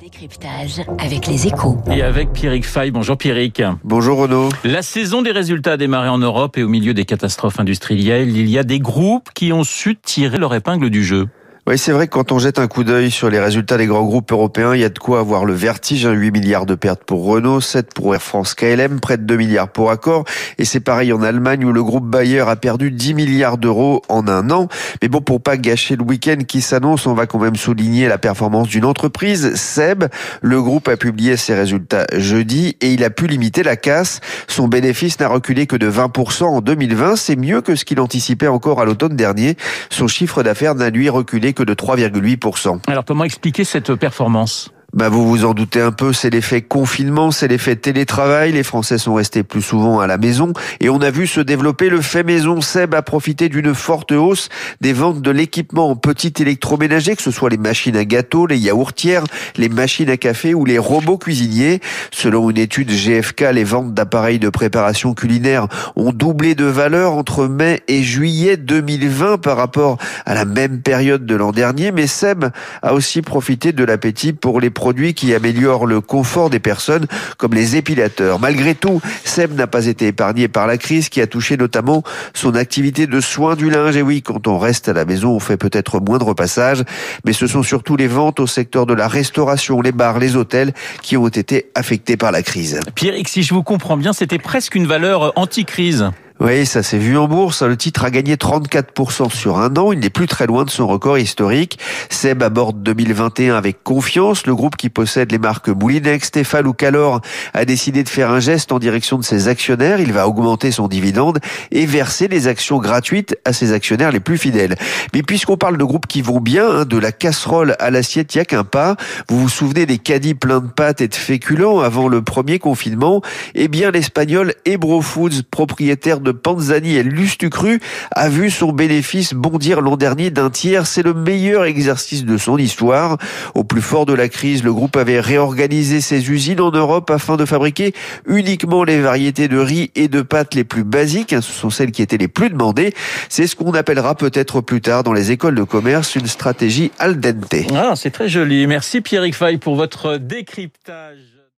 Décryptage avec les échos. Et avec Pierrick Fay. Bonjour Pierrick. Bonjour Renaud. La saison des résultats a démarré en Europe et au milieu des catastrophes industrielles, il y a des groupes qui ont su tirer leur épingle du jeu. Oui, c'est vrai que quand on jette un coup d'œil sur les résultats des grands groupes européens, il y a de quoi avoir le vertige. 8 milliards de pertes pour Renault, 7 pour Air France KLM, près de 2 milliards pour Accor. Et c'est pareil en Allemagne où le groupe Bayer a perdu 10 milliards d'euros en un an. Mais bon, pour pas gâcher le week-end qui s'annonce, on va quand même souligner la performance d'une entreprise, Seb. Le groupe a publié ses résultats jeudi et il a pu limiter la casse. Son bénéfice n'a reculé que de 20% en 2020. C'est mieux que ce qu'il anticipait encore à l'automne dernier. Son chiffre d'affaires n'a lui reculé que de 3,8%. Alors comment expliquer cette performance? Bah vous vous en doutez un peu, c'est l'effet confinement, c'est l'effet télétravail. Les Français sont restés plus souvent à la maison et on a vu se développer le fait maison. Seb a profité d'une forte hausse des ventes de l'équipement en petit électroménager, que ce soit les machines à gâteaux, les yaourtières, les machines à café ou les robots cuisiniers. Selon une étude GFK, les ventes d'appareils de préparation culinaire ont doublé de valeur entre mai et juillet 2020 par rapport à la même période de l'an dernier. Mais Seb a aussi profité de l'appétit pour les produits qui améliorent le confort des personnes, comme les épilateurs. Malgré tout, Seb n'a pas été épargné par la crise qui a touché notamment son activité de soins du linge. Et oui, quand on reste à la maison, on fait peut-être moins de repassage, mais ce sont surtout les ventes au secteur de la restauration, les bars, les hôtels qui ont été affectés par la crise. Pierre, si je vous comprends bien, c'était presque une valeur anti-crise. Oui, ça s'est vu en bourse. Le titre a gagné 34% sur un an. Il n'est plus très loin de son record historique. Seb aborde 2021 avec confiance. Le groupe qui possède les marques Moulinex, Stéphane ou Calor a décidé de faire un geste en direction de ses actionnaires. Il va augmenter son dividende et verser des actions gratuites à ses actionnaires les plus fidèles. Mais puisqu'on parle de groupes qui vont bien, hein, de la casserole à l'assiette, il n'y a qu'un pas. Vous vous souvenez des caddies pleins de pâtes et de féculents avant le premier confinement? Eh bien, l'espagnol Ebro Foods, propriétaire de Panzani et Lustucru a vu son bénéfice bondir l'an dernier d'un tiers. C'est le meilleur exercice de son histoire. Au plus fort de la crise, le groupe avait réorganisé ses usines en Europe afin de fabriquer uniquement les variétés de riz et de pâtes les plus basiques. Ce sont celles qui étaient les plus demandées. C'est ce qu'on appellera peut-être plus tard dans les écoles de commerce une stratégie al dente. Ah, c'est très joli. Merci Pierrick Fay pour votre décryptage.